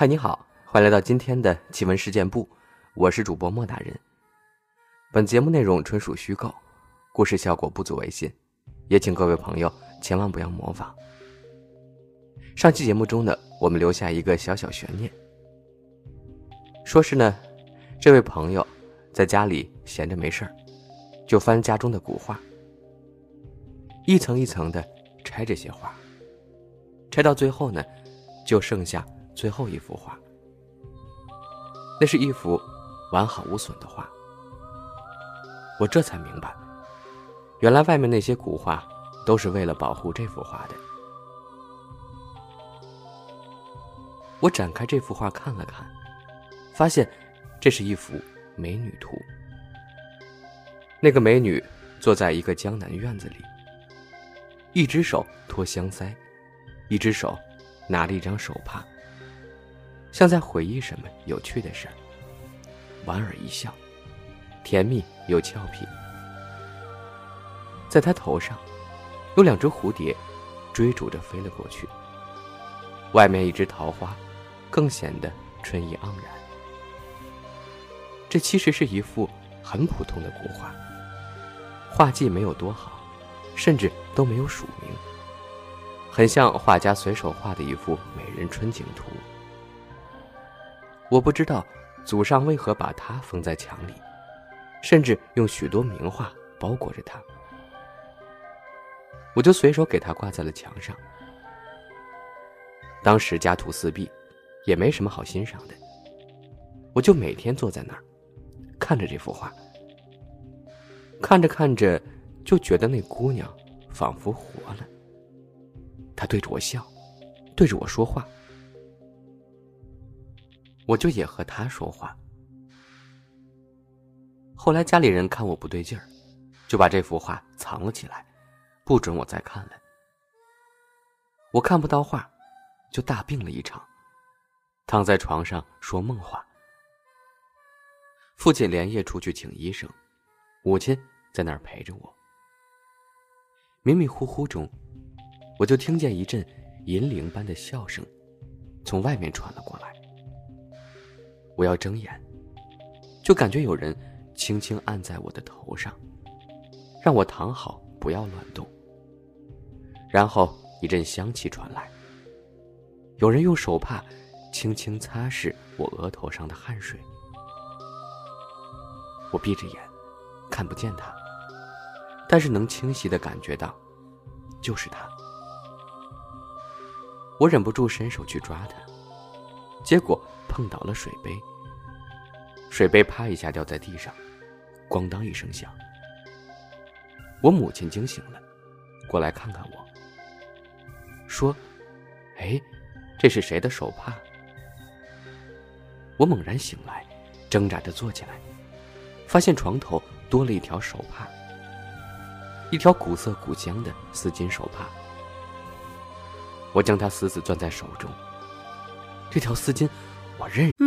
嗨，你好，欢迎来到今天的奇闻事件部，我是主播莫大人。本节目内容纯属虚构，故事效果不足为信，也请各位朋友千万不要模仿。上期节目中呢，我们留下一个小小悬念，说是呢，这位朋友在家里闲着没事儿，就翻家中的古画，一层一层的拆这些画，拆到最后呢，就剩下。最后一幅画，那是一幅完好无损的画。我这才明白，原来外面那些古画都是为了保护这幅画的。我展开这幅画看了看，发现这是一幅美女图。那个美女坐在一个江南院子里，一只手托香腮，一只手拿了一张手帕。像在回忆什么有趣的事儿，莞尔一笑，甜蜜又俏皮。在他头上，有两只蝴蝶，追逐着飞了过去。外面一只桃花，更显得春意盎然。这其实是一幅很普通的古画，画技没有多好，甚至都没有署名，很像画家随手画的一幅美人春景图。我不知道祖上为何把它封在墙里，甚至用许多名画包裹着它。我就随手给它挂在了墙上。当时家徒四壁，也没什么好欣赏的，我就每天坐在那儿，看着这幅画。看着看着，就觉得那姑娘仿佛活了。她对着我笑，对着我说话。我就也和他说话。后来家里人看我不对劲儿，就把这幅画藏了起来，不准我再看了。我看不到画，就大病了一场，躺在床上说梦话。父亲连夜出去请医生，母亲在那儿陪着我。迷迷糊糊中，我就听见一阵银铃般的笑声，从外面传了过来。我要睁眼，就感觉有人轻轻按在我的头上，让我躺好，不要乱动。然后一阵香气传来，有人用手帕轻轻擦拭我额头上的汗水。我闭着眼，看不见他，但是能清晰的感觉到，就是他。我忍不住伸手去抓他，结果碰倒了水杯。水杯啪一下掉在地上，咣当一声响。我母亲惊醒了，过来看看我，说：“哎，这是谁的手帕？”我猛然醒来，挣扎着坐起来，发现床头多了一条手帕，一条古色古香的丝巾手帕。我将它死死攥在手中，这条丝巾。我认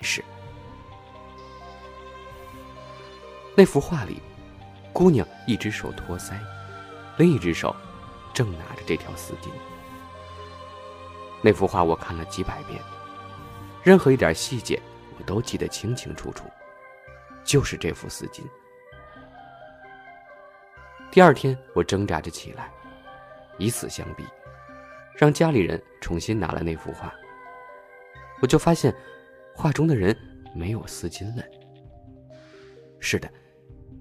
是那幅画里，姑娘一只手托腮，另一只手正拿着这条丝巾。那幅画我看了几百遍，任何一点细节我都记得清清楚楚，就是这幅丝巾。第二天，我挣扎着起来，以死相逼，让家里人重新拿了那幅画，我就发现。画中的人没有丝巾了。是的，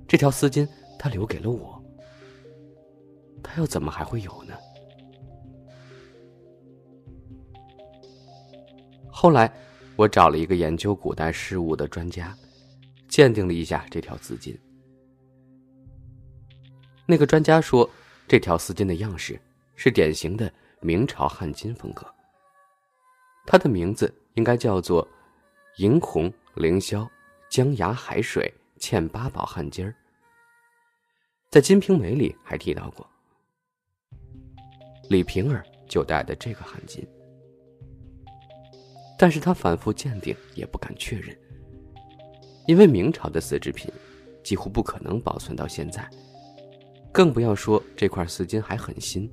这条丝巾他留给了我。他又怎么还会有呢？后来，我找了一个研究古代事物的专家，鉴定了一下这条丝巾。那个专家说，这条丝巾的样式是典型的明朝汉金风格。它的名字。应该叫做“银红凌霄江崖海水嵌八宝汗巾儿”。在《金瓶梅》里还提到过，李瓶儿就戴的这个汗巾，但是他反复鉴定也不敢确认，因为明朝的丝织品几乎不可能保存到现在，更不要说这块丝巾还很新。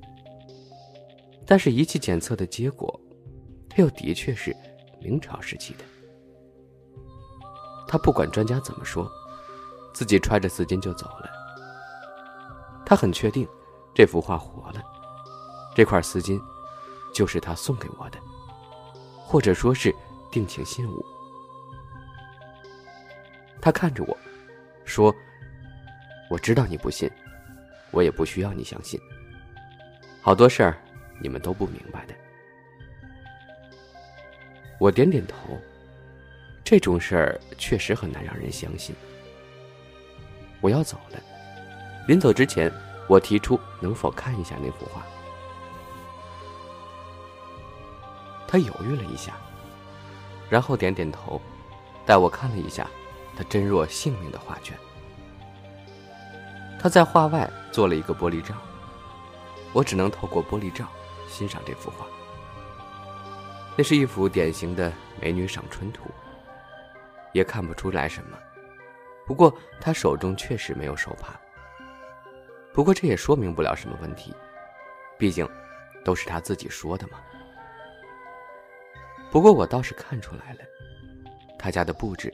但是仪器检测的结果，它又的确是明朝时期的。他不管专家怎么说，自己揣着丝巾就走了。他很确定，这幅画活了，这块丝巾就是他送给我的，或者说是定情信物。他看着我，说：“我知道你不信，我也不需要你相信。好多事儿。”你们都不明白的。我点点头。这种事儿确实很难让人相信。我要走了，临走之前，我提出能否看一下那幅画。他犹豫了一下，然后点点头，带我看了一下他真若性命的画卷。他在画外做了一个玻璃罩，我只能透过玻璃罩。欣赏这幅画，那是一幅典型的美女赏春图，也看不出来什么。不过他手中确实没有手帕。不过这也说明不了什么问题，毕竟都是他自己说的嘛。不过我倒是看出来了，他家的布置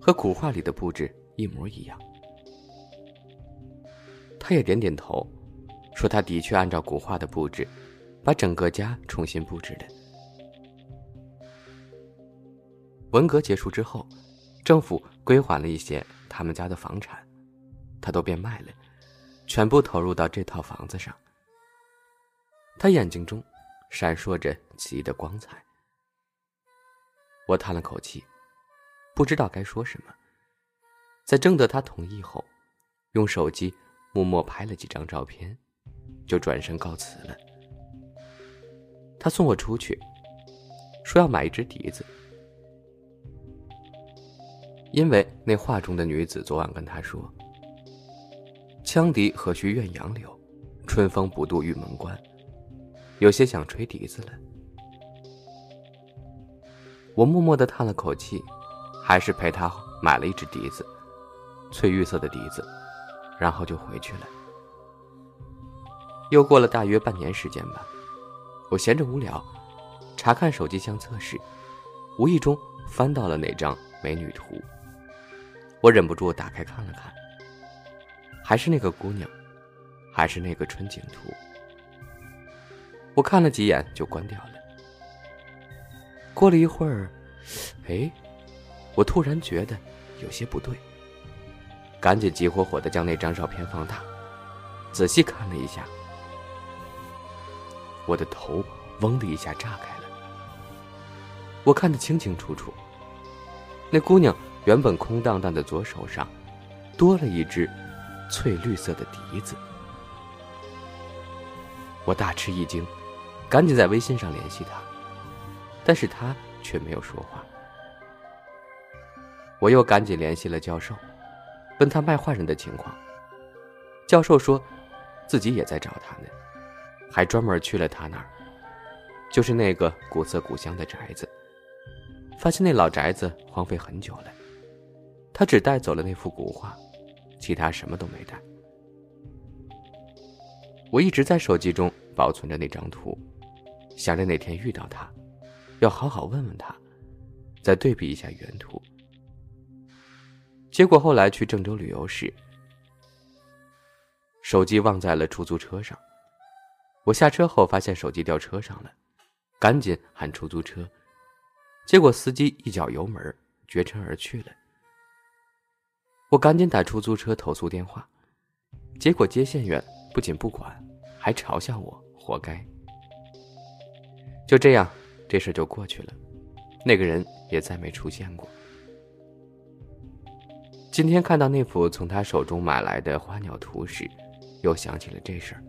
和古画里的布置一模一样。他也点点头，说他的确按照古画的布置。把整个家重新布置的。文革结束之后，政府归还了一些他们家的房产，他都变卖了，全部投入到这套房子上。他眼睛中闪烁着奇异的光彩。我叹了口气，不知道该说什么。在征得他同意后，用手机默默拍了几张照片，就转身告辞了。他送我出去，说要买一只笛子，因为那画中的女子昨晚跟他说：“羌笛何须怨杨柳，春风不度玉门关。”有些想吹笛子了。我默默的叹了口气，还是陪他买了一只笛子，翠玉色的笛子，然后就回去了。又过了大约半年时间吧。我闲着无聊，查看手机相册时，无意中翻到了那张美女图。我忍不住打开看了看，还是那个姑娘，还是那个春景图。我看了几眼就关掉了。过了一会儿，哎，我突然觉得有些不对，赶紧急火火的将那张照片放大，仔细看了一下。我的头嗡的一下炸开了，我看得清清楚楚。那姑娘原本空荡荡的左手上，多了一只翠绿色的笛子。我大吃一惊，赶紧在微信上联系他，但是他却没有说话。我又赶紧联系了教授，问他卖画人的情况。教授说，自己也在找他呢。还专门去了他那儿，就是那个古色古香的宅子。发现那老宅子荒废很久了，他只带走了那幅古画，其他什么都没带。我一直在手机中保存着那张图，想着哪天遇到他，要好好问问他，再对比一下原图。结果后来去郑州旅游时，手机忘在了出租车上。我下车后发现手机掉车上了，赶紧喊出租车，结果司机一脚油门，绝尘而去了。我赶紧打出租车投诉电话，结果接线员不仅不管，还嘲笑我活该。就这样，这事就过去了，那个人也再没出现过。今天看到那幅从他手中买来的花鸟图时，又想起了这事儿。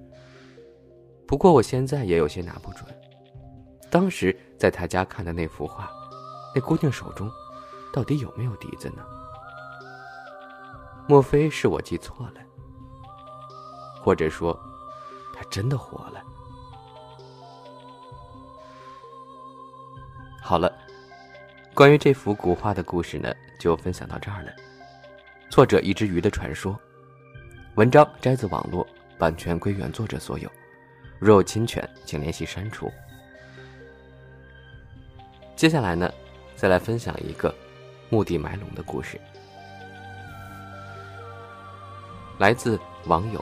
不过我现在也有些拿不准，当时在他家看的那幅画，那姑娘手中到底有没有笛子呢？莫非是我记错了？或者说，他真的活了？好了，关于这幅古画的故事呢，就分享到这儿了。作者一只鱼的传说，文章摘自网络，版权归原作者所有。若有侵权，请联系删除。接下来呢，再来分享一个墓地埋龙的故事，来自网友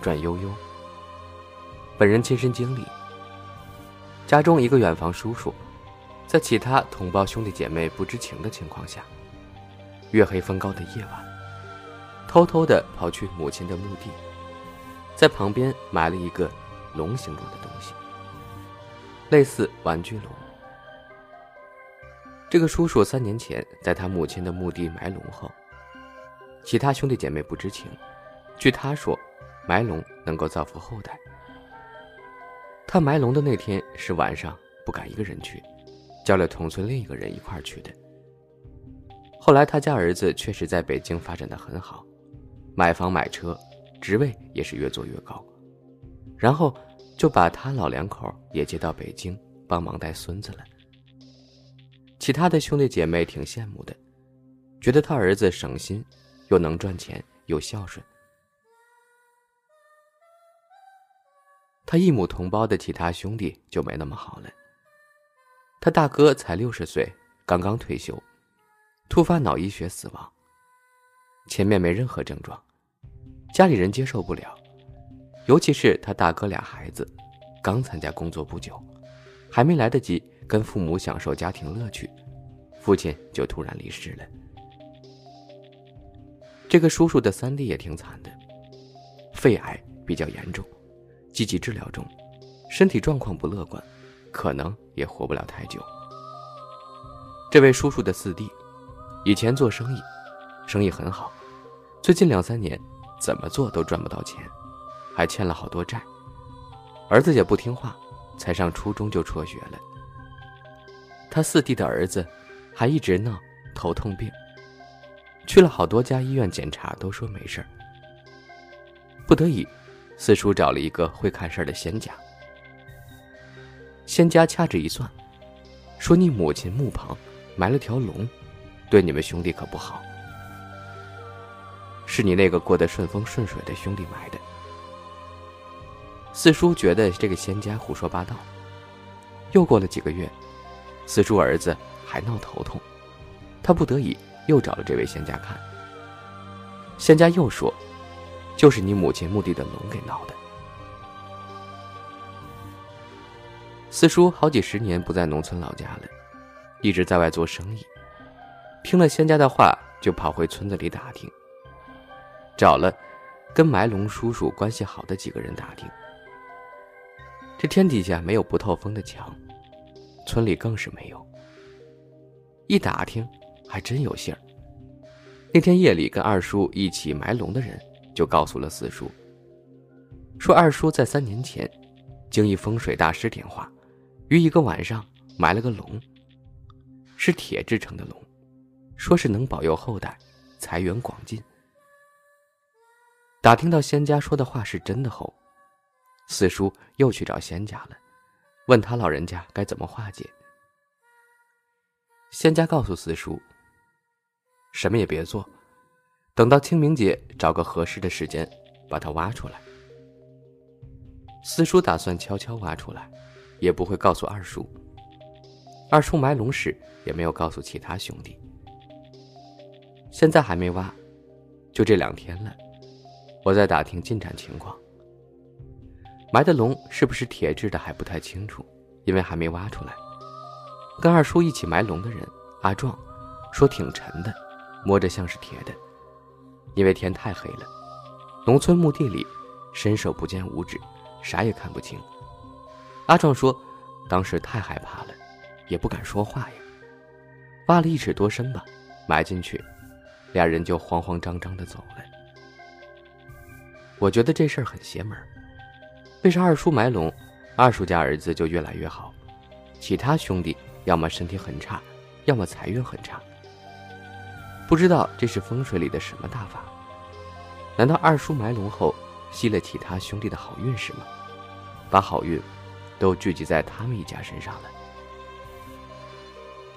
转悠悠。本人亲身经历，家中一个远房叔叔，在其他同胞兄弟姐妹不知情的情况下，月黑风高的夜晚，偷偷的跑去母亲的墓地，在旁边埋了一个。龙形状的东西，类似玩具龙。这个叔叔三年前在他母亲的墓地埋龙后，其他兄弟姐妹不知情。据他说，埋龙能够造福后代。他埋龙的那天是晚上，不敢一个人去，叫了同村另一个人一块去的。后来他家儿子确实在北京发展的很好，买房买车，职位也是越做越高。然后就把他老两口也接到北京帮忙带孙子了。其他的兄弟姐妹挺羡慕的，觉得他儿子省心，又能赚钱，又孝顺。他一母同胞的其他兄弟就没那么好了。他大哥才六十岁，刚刚退休，突发脑溢血死亡。前面没任何症状，家里人接受不了。尤其是他大哥俩孩子，刚参加工作不久，还没来得及跟父母享受家庭乐趣，父亲就突然离世了。这个叔叔的三弟也挺惨的，肺癌比较严重，积极治疗中，身体状况不乐观，可能也活不了太久。这位叔叔的四弟，以前做生意，生意很好，最近两三年怎么做都赚不到钱。还欠了好多债，儿子也不听话，才上初中就辍学了。他四弟的儿子还一直闹头痛病，去了好多家医院检查，都说没事儿。不得已，四叔找了一个会看事儿的仙家。仙家掐指一算，说你母亲墓旁埋了条龙，对你们兄弟可不好。是你那个过得顺风顺水的兄弟埋的。四叔觉得这个仙家胡说八道。又过了几个月，四叔儿子还闹头痛，他不得已又找了这位仙家看。仙家又说，就是你母亲墓地的龙给闹的。四叔好几十年不在农村老家了，一直在外做生意。听了仙家的话，就跑回村子里打听，找了跟埋龙叔叔关系好的几个人打听。这天底下没有不透风的墙，村里更是没有。一打听，还真有信儿。那天夜里跟二叔一起埋龙的人，就告诉了四叔，说二叔在三年前，经一风水大师点化，于一个晚上埋了个龙，是铁制成的龙，说是能保佑后代财源广进。打听到仙家说的话是真的后。四叔又去找仙家了，问他老人家该怎么化解。仙家告诉四叔：“什么也别做，等到清明节找个合适的时间，把它挖出来。”四叔打算悄悄挖出来，也不会告诉二叔。二叔埋龙时也没有告诉其他兄弟。现在还没挖，就这两天了，我在打听进展情况。埋的龙是不是铁制的还不太清楚，因为还没挖出来。跟二叔一起埋龙的人阿壮，说挺沉的，摸着像是铁的。因为天太黑了，农村墓地里伸手不见五指，啥也看不清。阿壮说，当时太害怕了，也不敢说话呀。挖了一尺多深吧，埋进去，俩人就慌慌张张的走了。我觉得这事儿很邪门。为啥二叔埋龙，二叔家儿子就越来越好，其他兄弟要么身体很差，要么财运很差。不知道这是风水里的什么大法？难道二叔埋龙后吸了其他兄弟的好运势吗？把好运都聚集在他们一家身上了，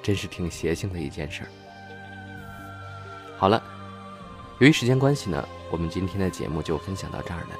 真是挺邪性的一件事儿。好了，由于时间关系呢，我们今天的节目就分享到这儿了。